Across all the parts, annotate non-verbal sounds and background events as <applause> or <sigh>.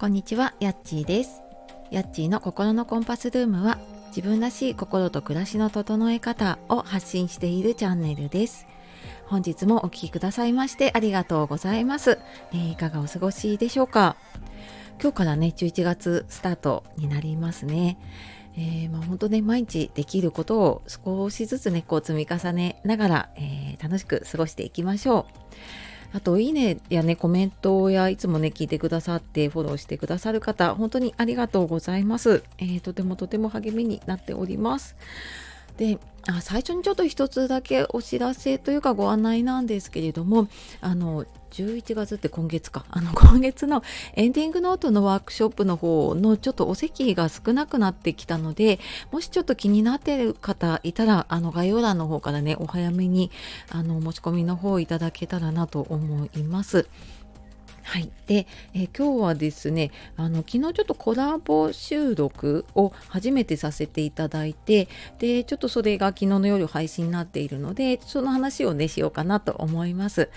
こんにちは、やっちーです。やっちーの心のコンパスルームは自分らしい心と暮らしの整え方を発信しているチャンネルです。本日もお聴きくださいましてありがとうございます、えーいかがお過ごしでしょうか？今日からね、11月スタートになりますね。えーまあ、本当ね毎日できることを少しずつねこう積み重ねながら、えー楽しく過ごしていきましょう。あと、いいねやね、コメントやいつもね、聞いてくださって、フォローしてくださる方、本当にありがとうございます。えーとてもとても励みになっております。であ最初にちょっと一つだけお知らせというかご案内なんですけれどもあの11月って今月かあの <laughs> 今月のエンディングノートのワークショップの方のちょっとお席が少なくなってきたのでもしちょっと気になっている方いたらあの概要欄の方からねお早めにあの持ち込みの方いただけたらなと思います。はい、で、えー今日はですねあの昨日ちょっとコラボ収録を初めてさせていただいてでちょっとそれが昨日の夜配信になっているのでその話をねしようかなと思います。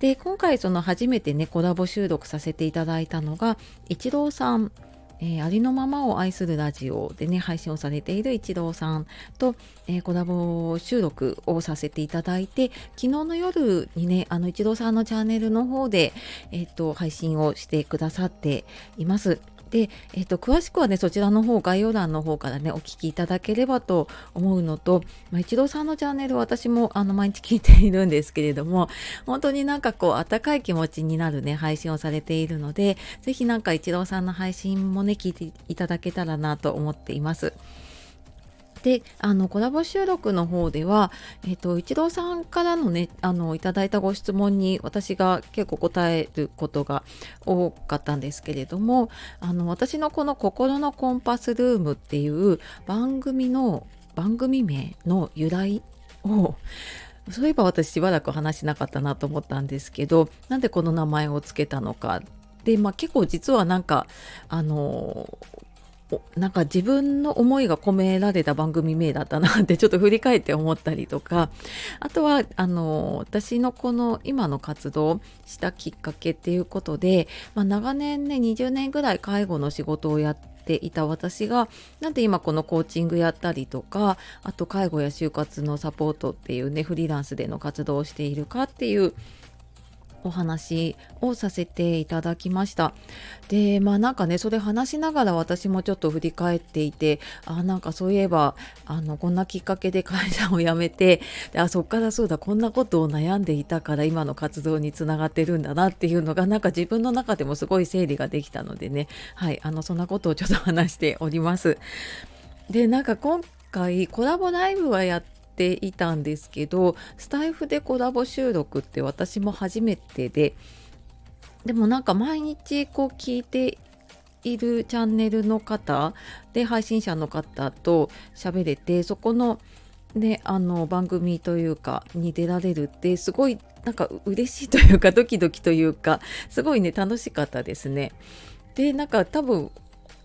で今回その初めてねコラボ収録させていただいたのがイチローさんえーありのままを愛するラジオでね配信をされている一郎さんと、えーコラボ収録をさせていただいて昨日の夜にねあの一郎さんのチャンネルの方で、えー、と配信をしてくださっています。で、えっと詳しくはねそちらの方概要欄の方からねお聞きいただければと思うのと、まあ、一郎さんのチャンネル私もあの毎日聞いているんですけれども本当になんかこう温かい気持ちになるね配信をされているのでぜひなんか一郎さんの配信もね聞いていただけたらなと思っています。であのコラボ収録の方では、えっと一郎さんからのねあのいただいたご質問に私が結構答えることが多かったんですけれどもあの私のこの「心のコンパスルーム」っていう番組の番組名の由来をそういえば私しばらく話しなかったなと思ったんですけどなんでこの名前をつけたのか。で、まあ、結構実はなんかあのなんか自分の思いが込められた番組名だったなってちょっと振り返って思ったりとか。あとはあの私のこの今の活動したきっかけっていうことで、まあ、長年ね20年ぐらい介護の仕事をやっていた私がなんで今このコーチングやったりとかあと介護や就活のサポートっていうねフリーランスでの活動をしているかっていうお話をさせていただきました。でまあなんかねそれ話しながら私もちょっと振り返っていてあなんかそういえばあのこんなきっかけで会社を辞めてであそっからそうだこんなことを悩んでいたから今の活動につながってるんだなっていうのがなんか自分の中でもすごい整理ができたのでねはいあのそんなことをちょっと話しております。でなんか今回コラボライブはやってていたんですけどスタイフでコラボ収録って私も初めてででもなんか毎日こう聞いているチャンネルの方で配信者の方と喋れてそこのねあの番組というかに出られるってすごいなんか嬉しいというかドキドキというかすごいね楽しかったですね。でなんか多分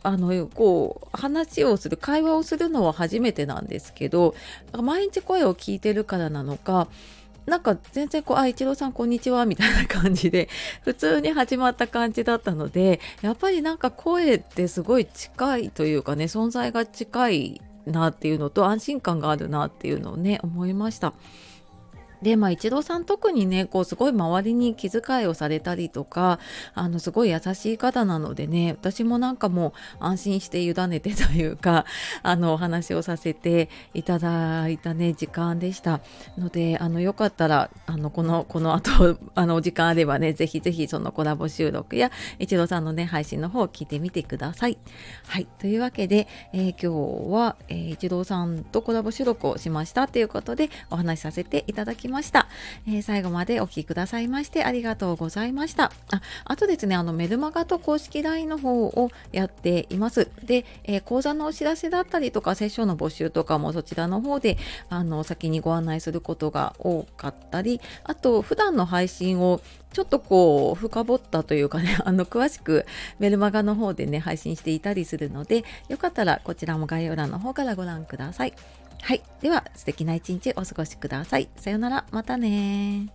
あのこう話をする会話をするのは初めてなんですけど毎日声を聞いてるからなのかなんか全然こう「あ一郎さんこんにちは」みたいな感じで <laughs> 普通に始まった感じだったのでやっぱりなんか声ってすごい近いというかね存在が近いなっていうのと安心感があるなっていうのをね思いました。でまあ一郎さん特にねこうすごい周りに気遣いをされたりとかあのすごい優しい方なのでね私もなんかもう安心して委ねてというか <laughs> あのお話をさせていただいたね時間でした。のであのよかったらあのこのこの後 <laughs> あのお時間あればねぜひぜひそのコラボ収録や一郎さんのね配信の方を聞いてみてください。はい。というわけで、えー今日は、えー一郎さんとコラボ収録をしましたということでお話しさせていただきました、えー最後までお聞きくださいましてありがとうございました。ああとですねあのメルマガと公式 LINE の方をやっています。で、えー講座のお知らせだったりとかセッションの募集とかもそちらの方であの先にご案内することが多かったりあと普段の配信をちょっとこう深掘ったというかね <laughs> あの詳しくメルマガの方でね配信していたりするのでよかったらこちらも概要欄の方からご覧ください。はい。では素敵な一日お過ごしください。さようなら。またね